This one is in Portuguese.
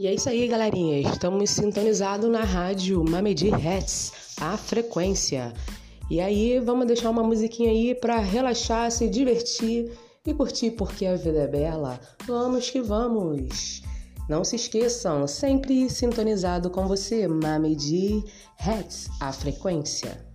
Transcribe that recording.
E é isso aí, galerinha. Estamos sintonizados na rádio Mamedi Hats, a frequência. E aí, vamos deixar uma musiquinha aí para relaxar, se divertir e curtir porque a vida é bela. Vamos que vamos. Não se esqueçam, sempre sintonizado com você, Mamedi Hats, a frequência.